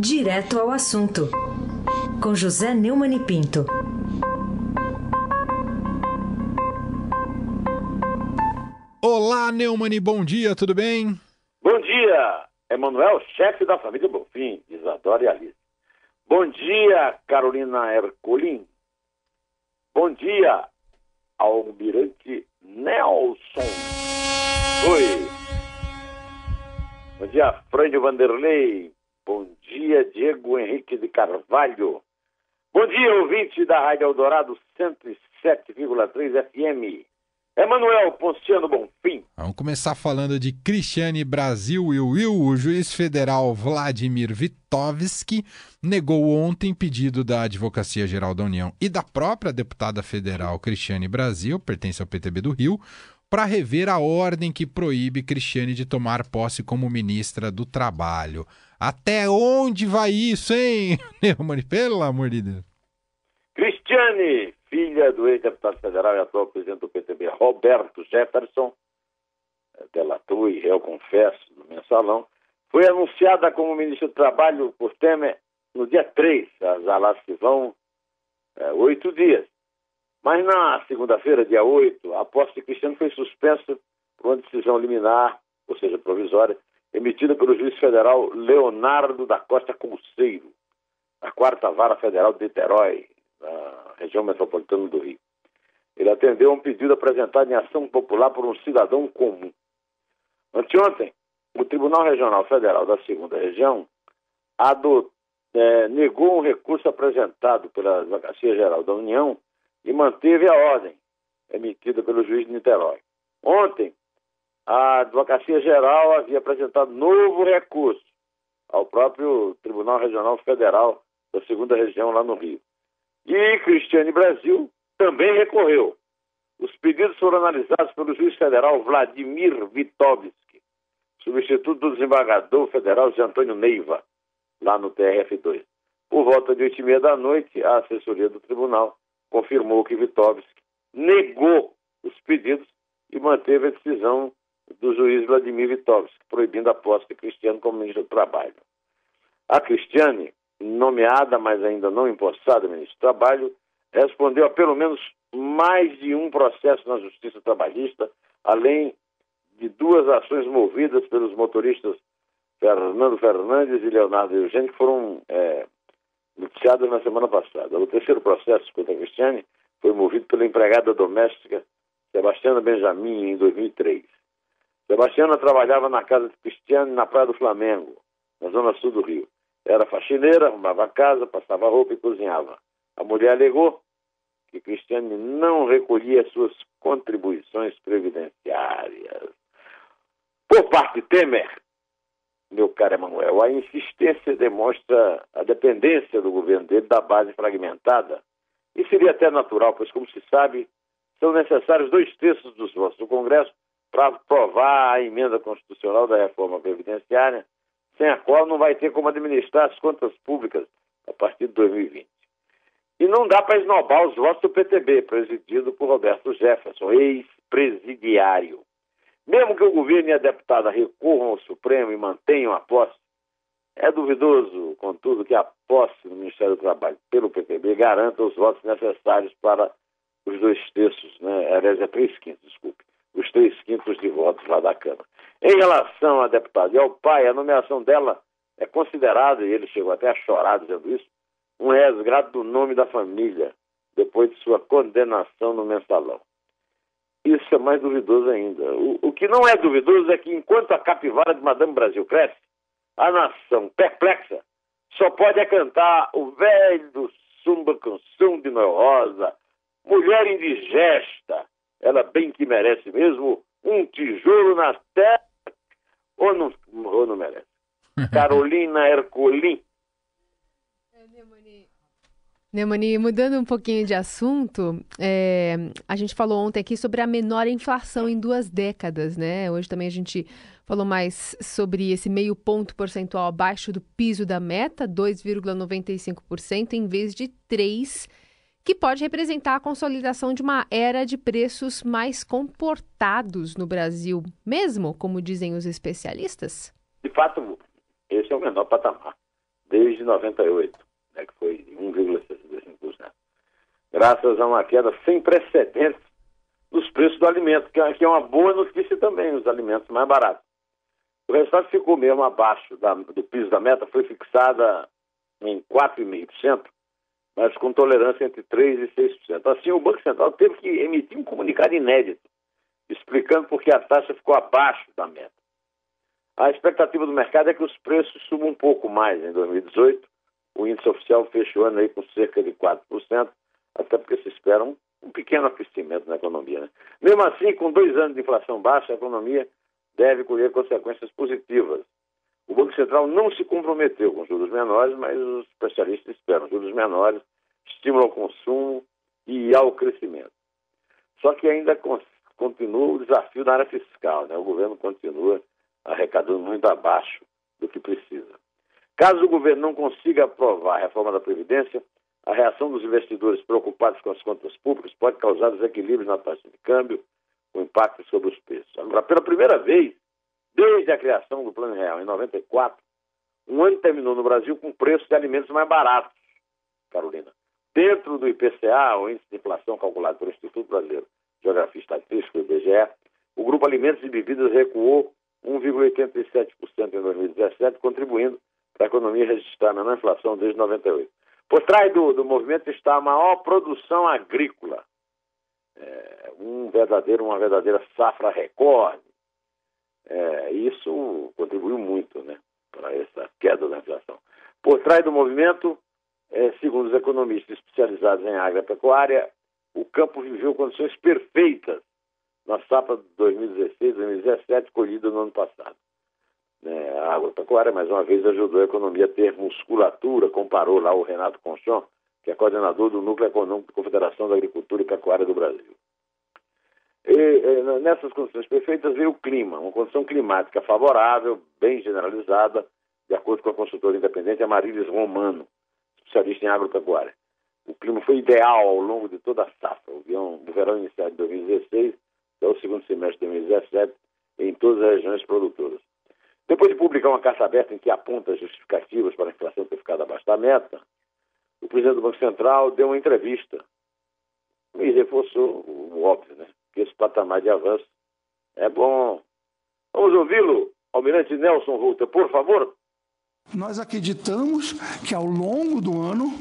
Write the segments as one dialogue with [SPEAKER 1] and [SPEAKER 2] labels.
[SPEAKER 1] Direto ao assunto, com José Neumann e Pinto.
[SPEAKER 2] Olá, Neumann, bom dia, tudo bem?
[SPEAKER 3] Bom dia, Emanuel, chefe da família Bonfim, Isadora e Alice. Bom dia, Carolina Ercolim. Bom dia, Almirante Nelson. Oi. Bom dia, Frânio Vanderlei. Bom dia, Diego Henrique de Carvalho. Bom dia, ouvinte da Rádio Eldorado 107,3 FM. Emanuel Ponciano Bonfim.
[SPEAKER 2] Vamos começar falando de Cristiane Brasil Will Will. O juiz federal Vladimir Vitovski negou ontem pedido da Advocacia Geral da União e da própria deputada federal Cristiane Brasil, pertence ao PTB do Rio, para rever a ordem que proíbe Cristiane de tomar posse como ministra do Trabalho. Até onde vai isso, hein, Neumann? Pelo amor de Deus.
[SPEAKER 3] Cristiane, filha do ex-deputado federal e atual presidente do PTB, Roberto Jefferson, delatou e réu confesso no mensalão, foi anunciada como ministra do Trabalho por Temer no dia 3, já lá se vão é, oito dias. Mas na segunda-feira, dia 8, a posse de Cristiano foi suspensa por uma decisão liminar, ou seja, provisória, emitida pelo juiz federal Leonardo da Costa Conceiro, da quarta vara federal de Niterói, na região metropolitana do Rio. Ele atendeu a um pedido apresentado em ação popular por um cidadão comum. Anteontem, o Tribunal Regional Federal da Segunda Região adot, é, negou um recurso apresentado pela Advocacia Geral da União e manteve a ordem emitida pelo juiz de Niterói. Ontem, a Advocacia Geral havia apresentado novo recurso ao próprio Tribunal Regional Federal da Segunda Região, lá no Rio. E Cristiane Brasil também recorreu. Os pedidos foram analisados pelo juiz federal Vladimir Vitovski, substituto do desembargador federal de Antônio Neiva, lá no TRF2. Por volta de oito e meia da noite, a assessoria do tribunal confirmou que Vitovski negou os pedidos e manteve a decisão do juiz Vladimir Vitovski, proibindo a posse de Cristiano como ministro do Trabalho. A Cristiane, nomeada, mas ainda não empossada ministro do Trabalho, respondeu a pelo menos mais de um processo na Justiça Trabalhista, além de duas ações movidas pelos motoristas Fernando Fernandes e Leonardo Eugênio, que foram é, noticiadas na semana passada. O terceiro processo contra a Cristiane foi movido pela empregada doméstica Sebastiana Benjamin, em 2003. Sebastiana trabalhava na casa de Cristiane, na Praia do Flamengo, na zona sul do Rio. Era faxineira, arrumava a casa, passava roupa e cozinhava. A mulher alegou que Cristiane não recolhia suas contribuições previdenciárias. Por parte Temer, meu caro Emanuel, a insistência demonstra a dependência do governo dele da base fragmentada. E seria até natural, pois, como se sabe, são necessários dois terços dos votos do Congresso para aprovar a emenda constitucional da reforma previdenciária, sem a qual não vai ter como administrar as contas públicas a partir de 2020. E não dá para esnobar os votos do PTB, presidido por Roberto Jefferson, ex-presidiário. Mesmo que o governo e a deputada recorram ao Supremo e mantenham a posse, é duvidoso, contudo, que a posse no Ministério do Trabalho pelo PTB garanta os votos necessários para os dois terços, né? aliás, é três quintos, desculpe, os três quintos de votos lá da Câmara. Em relação à deputada e ao pai, a nomeação dela é considerada, e ele chegou até a chorar dizendo isso, um resgate do nome da família, depois de sua condenação no mensalão. Isso é mais duvidoso ainda. O, o que não é duvidoso é que enquanto a capivara de Madame Brasil cresce, a nação perplexa só pode cantar o velho sumba canção de Noel Rosa, mulher indigesta, ela bem que merece mesmo um tijolo na terra, ou não, ou não merece. Carolina Ercolim.
[SPEAKER 4] É, Neumani, mudando um pouquinho de assunto, é, a gente falou ontem aqui sobre a menor inflação em duas décadas, né? Hoje também a gente falou mais sobre esse meio ponto percentual abaixo do piso da meta, 2,95%, em vez de 3%, que pode representar a consolidação de uma era de preços mais comportados no Brasil, mesmo, como dizem os especialistas?
[SPEAKER 3] De fato, esse é o menor patamar desde 98, né, que foi 1,65%. Graças a uma queda sem precedentes nos preços do alimento, que é uma boa notícia também, os alimentos mais baratos. O resultado ficou mesmo abaixo da, do piso da meta, foi fixada em 4,5%, mas com tolerância entre 3% e 6%. Assim, o Banco Central teve que emitir um comunicado inédito, explicando por que a taxa ficou abaixo da meta. A expectativa do mercado é que os preços subam um pouco mais em 2018. O índice oficial fechou ano aí com cerca de 4%, até porque se espera um, um pequeno aquecimento na economia. Né? Mesmo assim, com dois anos de inflação baixa, a economia deve colher consequências positivas. O Banco Central não se comprometeu com juros menores, mas os especialistas esperam juros menores, estímulo ao consumo e ao crescimento. Só que ainda continua o desafio da área fiscal. Né? O governo continua arrecadando muito abaixo do que precisa. Caso o governo não consiga aprovar a reforma da Previdência, a reação dos investidores preocupados com as contas públicas pode causar desequilíbrios na taxa de câmbio, com impacto sobre os preços. Agora, pela primeira vez, desde a criação do Plano Real, em 94, um ano terminou no Brasil com preços de alimentos mais baratos, Carolina. Dentro do IPCA, o Índice de Inflação calculado pelo Instituto Brasileiro de Geografia e Estatística, o IBGE, o grupo Alimentos e Bebidas recuou 1,87% em 2017, contribuindo para a economia registrar a menor inflação desde 98. Por trás do, do movimento está a maior produção agrícola, é, um verdadeiro, uma verdadeira safra recorde. É, isso contribuiu muito né, para essa queda da inflação. Por trás do movimento, é, segundo os economistas especializados em agropecuária, o campo viveu condições perfeitas na safra 2016-2017, colhida no ano passado. É, a agropecuária, mais uma vez, ajudou a economia a ter musculatura, comparou lá o Renato Conchon, que é coordenador do Núcleo Econômico da Confederação da Agricultura e Pecuária do Brasil. E, nessas condições perfeitas veio o clima, uma condição climática favorável, bem generalizada, de acordo com a consultora independente Amarilis Romano, especialista em agropecuária. O clima foi ideal ao longo de toda a safra. O verão, iniciado em 2016 até o segundo semestre de 2017 em todas as regiões produtoras. Depois de publicar uma carta aberta em que aponta justificativas para a inflação ter ficado abaixo da meta, o presidente do Banco Central deu uma entrevista e reforçou o óbvio, né? Esse patamar de avanço é bom. Vamos ouvi-lo, Almirante Nelson Ruta, por favor.
[SPEAKER 5] Nós acreditamos que ao longo do ano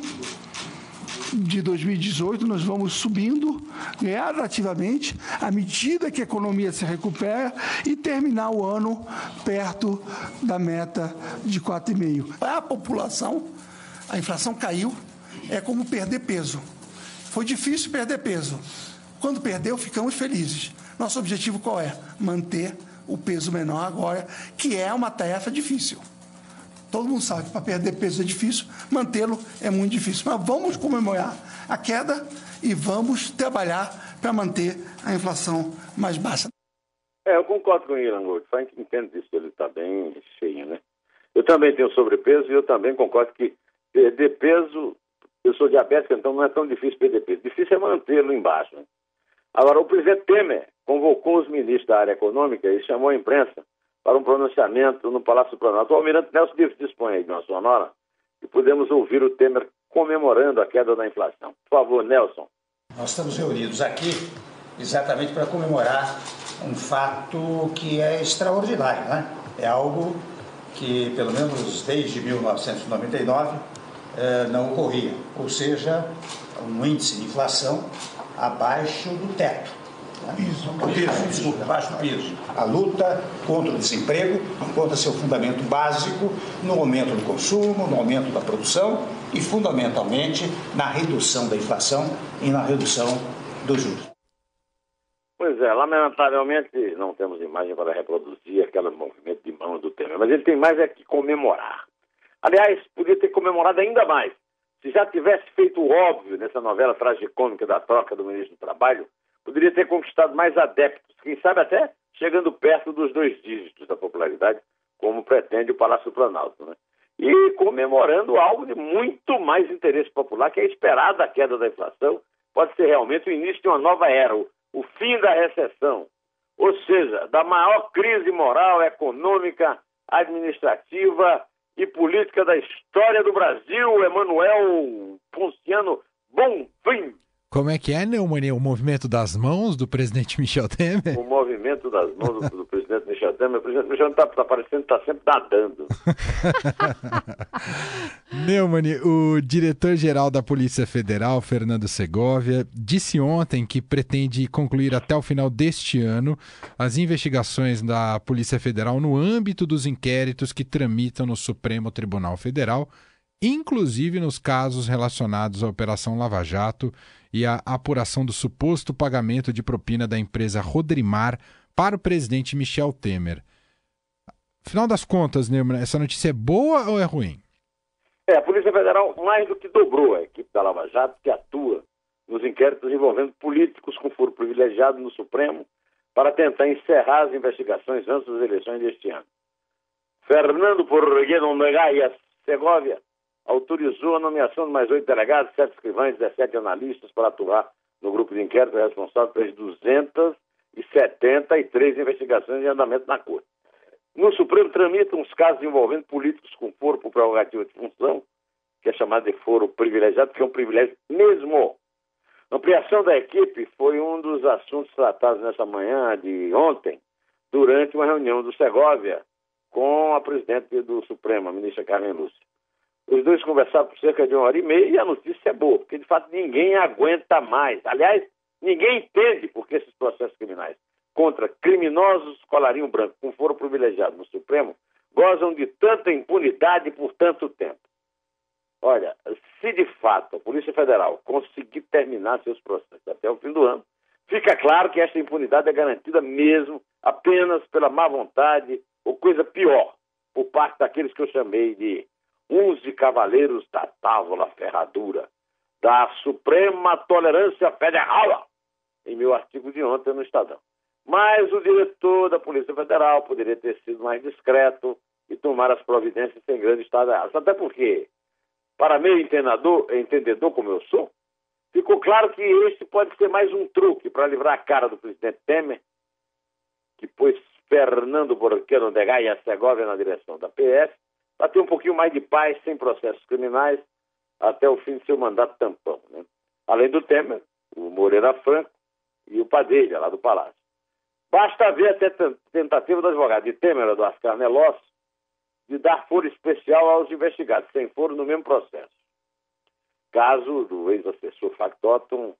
[SPEAKER 5] de 2018 nós vamos subindo gradativamente à medida que a economia se recupera e terminar o ano perto da meta de 4,5. Para a população, a inflação caiu, é como perder peso. Foi difícil perder peso. Quando perdeu, ficamos felizes. Nosso objetivo qual é? Manter o peso menor agora, que é uma tarefa difícil. Todo mundo sabe que para perder peso é difícil, mantê-lo é muito difícil. Mas vamos comemorar a queda e vamos trabalhar para manter a inflação mais baixa.
[SPEAKER 3] É, eu concordo com o Ilan Gold. Só entende disso, ele está bem cheio, né? Eu também tenho sobrepeso e eu também concordo que perder peso, eu sou diabético, então não é tão difícil perder peso. Difícil é mantê-lo embaixo. Né? Agora, o presidente Temer convocou os ministros da área econômica e chamou a imprensa para um pronunciamento no Palácio Planalto. O almirante Nelson dispõe aí de uma sonora e podemos ouvir o Temer comemorando a queda da inflação. Por favor, Nelson.
[SPEAKER 6] Nós estamos reunidos aqui exatamente para comemorar um fato que é extraordinário, né? É algo que, pelo menos desde 1999, eh, não ocorria, ou seja, um índice de inflação abaixo do teto.
[SPEAKER 5] Piso.
[SPEAKER 6] O piso, desculpa, abaixo do piso. A luta contra o desemprego encontra seu fundamento básico no aumento do consumo, no aumento da produção e, fundamentalmente, na redução da inflação e na redução dos juros.
[SPEAKER 3] Pois é, lamentavelmente não temos imagem para reproduzir aquele movimento de mão do Temer, mas ele tem mais é que comemorar. Aliás, podia ter comemorado ainda mais. Se já tivesse feito o óbvio nessa novela tragicômica da troca do ministro do Trabalho, poderia ter conquistado mais adeptos, quem sabe até chegando perto dos dois dígitos da popularidade, como pretende o Palácio Planalto. Né? E comemorando algo de muito mais interesse popular, que é esperar da queda da inflação, pode ser realmente o início de uma nova era, o fim da recessão, ou seja, da maior crise moral, econômica, administrativa e política da história do Brasil, Emanuel Ponciano Bonfim.
[SPEAKER 2] Como é que é, Neumann? O movimento das mãos do presidente Michel Temer?
[SPEAKER 3] O movimento das mãos do, do presidente Michel Temer. O presidente Michel está tá parecendo que está sempre nadando.
[SPEAKER 2] Neumann, o diretor-geral da Polícia Federal, Fernando Segovia, disse ontem que pretende concluir até o final deste ano as investigações da Polícia Federal no âmbito dos inquéritos que tramitam no Supremo Tribunal Federal, inclusive nos casos relacionados à Operação Lava Jato e a apuração do suposto pagamento de propina da empresa Rodrimar para o presidente Michel Temer. Afinal das contas, Neumann, essa notícia é boa ou é ruim?
[SPEAKER 3] É, a Polícia Federal mais do que dobrou a equipe da Lava Jato que atua nos inquéritos envolvendo políticos com foro privilegiado no Supremo para tentar encerrar as investigações antes das eleições deste ano. Fernando Porreguedo Negaia Segovia autorizou a nomeação de mais oito delegados, sete escrivães e 17 analistas para atuar no grupo de inquérito responsável pelas 273 investigações em andamento na Corte. No Supremo tramitam os casos envolvendo políticos com foro por prerrogativa de função, que é chamado de foro privilegiado, que é um privilégio mesmo. A ampliação da equipe foi um dos assuntos tratados nessa manhã de ontem, durante uma reunião do Segovia com a presidente do Supremo, a ministra Carmen Lúcia. Os dois conversaram por cerca de uma hora e meia e a notícia é boa, porque de fato ninguém aguenta mais. Aliás, ninguém entende por que esses processos criminais contra criminosos colarinho branco com foro privilegiado no Supremo gozam de tanta impunidade por tanto tempo. Olha, se de fato a Polícia Federal conseguir terminar seus processos até o fim do ano, fica claro que esta impunidade é garantida mesmo apenas pela má vontade ou coisa pior, por parte daqueles que eu chamei de onze cavaleiros da távola ferradura, da Suprema Tolerância Federal, em meu artigo de ontem no Estadão. Mas o diretor da Polícia Federal poderia ter sido mais discreto e tomar as providências sem grande estado Até porque, para meio entendedor, entendedor como eu sou, ficou claro que este pode ser mais um truque para livrar a cara do presidente Temer, que pôs Fernando Borqueiro de Gaia Segovia na direção da PF, para ter um pouquinho mais de paz, sem processos criminais, até o fim do seu mandato tampão. Né? Além do Temer, o Moreira Franco e o Padilha, lá do Palácio. Basta ver a tentativa do advogado de Temer, do Ascar Nelós, de dar foro especial aos investigados, sem foro no mesmo processo. Caso do ex-assessor factotum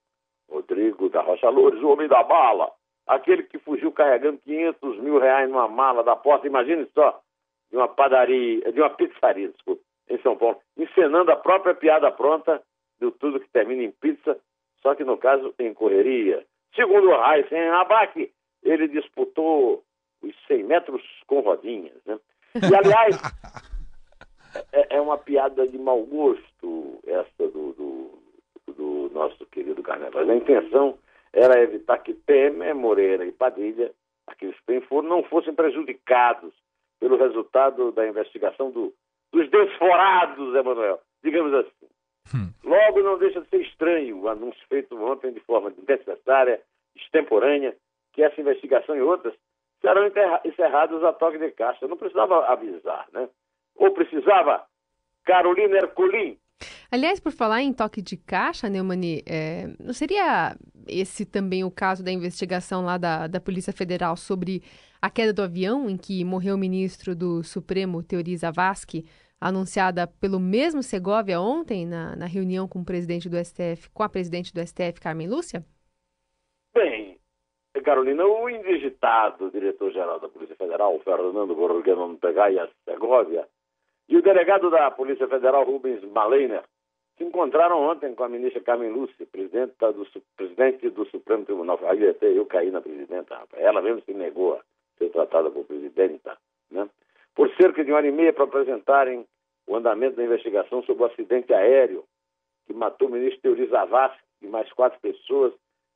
[SPEAKER 3] Rodrigo da Rocha Loures, o homem da bala, aquele que fugiu carregando 500 mil reais numa mala da porta, imagine só, de uma padaria, de uma pizzaria, desculpa, em São Paulo, encenando a própria piada pronta do tudo que termina em pizza, só que no caso em correria. Segundo o Heisen Abac, ele disputou os 100 metros com rodinhas, né? E, aliás, é, é, uma piada de mau gosto essa do, do, do nosso querido Carnaval. A intenção era evitar que Temer, Moreira e Padilha, aqueles que foram, não fossem prejudicados pelo resultado da investigação do, dos desforados, Emanuel, digamos assim. Hum. Logo, não deixa de ser estranho o anúncio feito ontem de forma desnecessária, extemporânea, que essa investigação e outras serão encerradas a toque de caixa. Não precisava avisar, né? Ou precisava Carolina Ercolim.
[SPEAKER 4] Aliás, por falar em toque de caixa, Neumani, é, não seria esse também o caso da investigação lá da, da Polícia Federal sobre a queda do avião em que morreu o ministro do Supremo, Teori Zavascki, anunciada pelo mesmo Segovia ontem na, na reunião com o presidente do STF, com a presidente do STF, Carmen Lúcia?
[SPEAKER 3] Bem, Carolina, o indigitado diretor-geral da Polícia Federal, Fernando Borghenon Pegaia Segovia, e o delegado da Polícia Federal, Rubens Maleiner, se encontraram ontem com a ministra Carmen Lúcia, presidenta do, presidente do Supremo Tribunal. Aí até eu caí na presidenta, rapaz. Ela mesmo se negou a ser tratada por presidenta, né? Por cerca de uma hora e meia para apresentarem o andamento da investigação sobre o acidente aéreo que matou o ministro Teori Zavascki e mais quatro pessoas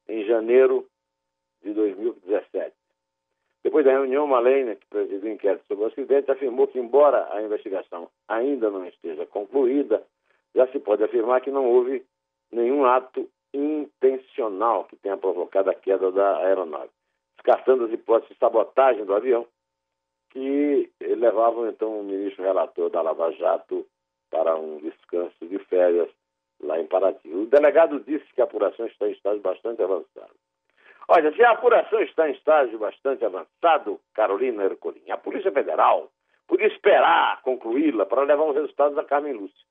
[SPEAKER 3] em janeiro de 2017. Depois da reunião, Malena, que presidiu o inquérito sobre o acidente, afirmou que, embora a investigação ainda não esteja concluída, já se pode afirmar que não houve nenhum ato intencional que tenha provocado a queda da aeronave. Descartando as hipóteses de sabotagem do avião, que levavam então o ministro relator da Lava Jato para um descanso de férias lá em Paraty. O delegado disse que a apuração está em estágio bastante avançado. Olha, se a apuração está em estágio bastante avançado, Carolina Ercolim, a Polícia Federal podia esperar concluí-la para levar os resultados da Carmen Lúcia.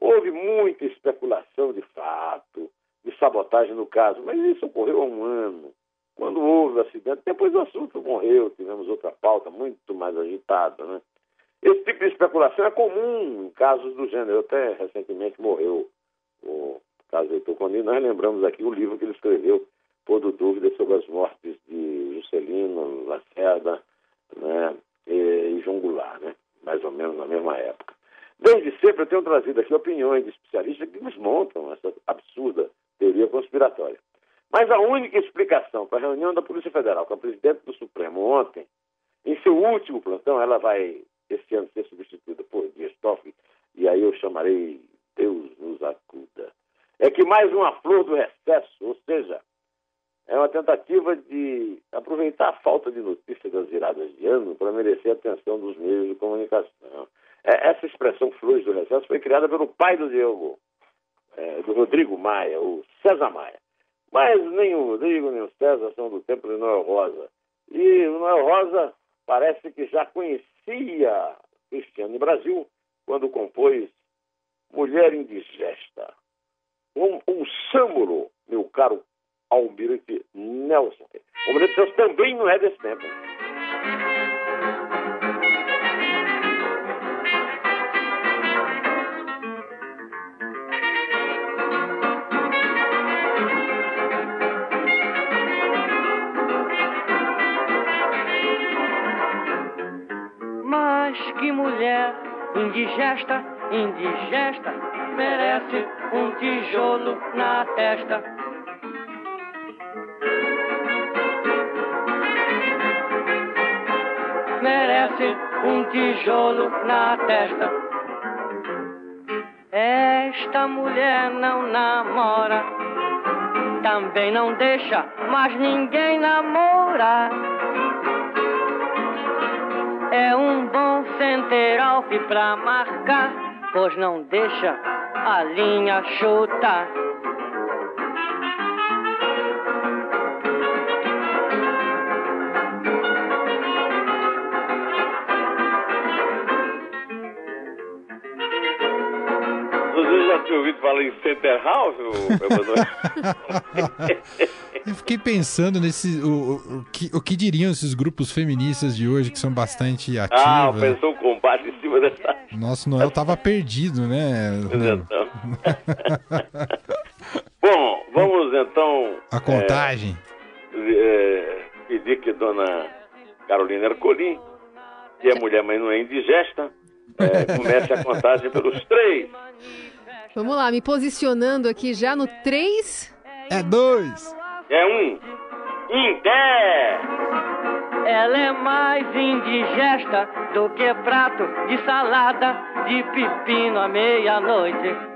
[SPEAKER 3] Houve muita especulação de fato, de sabotagem no caso, mas isso ocorreu há um ano. Quando houve o acidente, depois o assunto morreu, tivemos outra pauta muito mais agitada, né? Esse tipo de especulação é comum em casos do gênero. Até recentemente morreu o caso Heitor Conino. Nós lembramos aqui o livro que ele escreveu, Pondo Dúvidas sobre as mortes de Juscelino, Lacerda né, e, e João Goulart, né? mais ou menos na mesma época. Desde sempre eu tenho trazido aqui opiniões de especialistas que desmontam essa absurda teoria conspiratória. Mas a única explicação para a reunião da Polícia Federal com a presidente do Supremo ontem, em seu último plantão, ela vai este ano ser substituída por Dias Toffoli, e aí eu chamarei Deus nos acuda. É que mais uma flor do recesso, ou seja, é uma tentativa de aproveitar a falta de notícia das viradas de ano para merecer a atenção dos meios de comunicação. É, essa expressão flores do recesso foi criada pelo pai do Diego, é, do Rodrigo Maia, o César Maia. Mas nem o Rodrigo nem o César são do tempo de Noel Rosa. E o Noel Rosa parece que já conhecia Cristiano Brasil quando compôs Mulher Indigesta. Um, um sâmulo, meu caro Almirante Nelson. O Almirante Nelson também não é desse tempo.
[SPEAKER 7] Que mulher indigesta, indigesta, merece um tijolo na testa. Merece um tijolo na testa. Esta mulher não namora, também não deixa, mas ninguém namora. É um bom center off pra marcar, pois não deixa a linha chutar.
[SPEAKER 3] Você já tinha ouvido falar em Center House,
[SPEAKER 2] Eu fiquei pensando nesse. O, o, que, o que diriam esses grupos feministas de hoje que são bastante ativos?
[SPEAKER 3] Ah, pensou um combate em cima dessa.
[SPEAKER 2] Nosso Noel tava perdido, né?
[SPEAKER 3] Então. Bom, vamos então.
[SPEAKER 2] A contagem.
[SPEAKER 3] É, é, pedir que dona Carolina Ercolim, que é mulher, mas não é indigesta, é, comece a contagem pelos três.
[SPEAKER 4] Vamos lá, me posicionando aqui já no 3.
[SPEAKER 2] É dois.
[SPEAKER 3] É um. Pé!
[SPEAKER 7] Ela é mais indigesta do que prato de salada de pepino à meia-noite.